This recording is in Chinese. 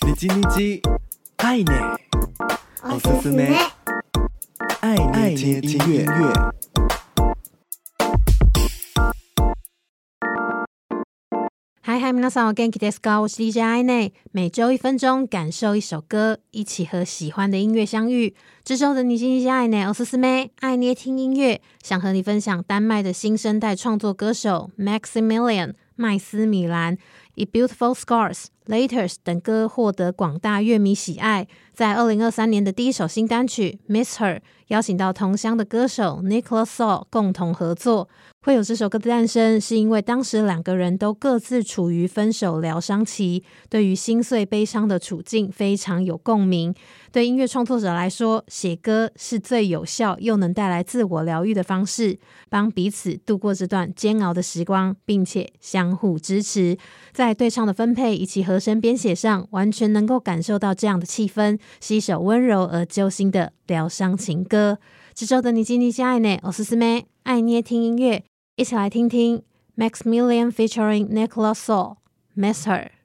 你叽你叽，爱捏，おすすめ，爱捏听音乐。嗨嗨，皆さんお元気ですか？我是 DJ 爱捏，每周一分钟，感受一首歌，一起和喜欢的音乐相遇。这周的你叽你叽，爱捏，おすすめ，爱捏听音乐，想和你分享丹麦的新生代创作歌手 Maximilian 麦斯米兰。以《Beautiful Scars》、《Letters》等歌获得广大乐迷喜爱。在二零二三年的第一首新单曲《Miss Her》，邀请到同乡的歌手 Niklas Saul 共同合作。会有这首歌的诞生，是因为当时两个人都各自处于分手疗伤期，对于心碎悲伤的处境非常有共鸣。对音乐创作者来说，写歌是最有效又能带来自我疗愈的方式，帮彼此度过这段煎熬的时光，并且相互支持。在对唱的分配以及和声编写上，完全能够感受到这样的气氛，是一首温柔而揪心的疗伤情歌。这周的你叽你叽，爱捏，おすすめ，爱捏听音乐。一起来听听 Maximilian featuring Niklas Saul，Miss Her。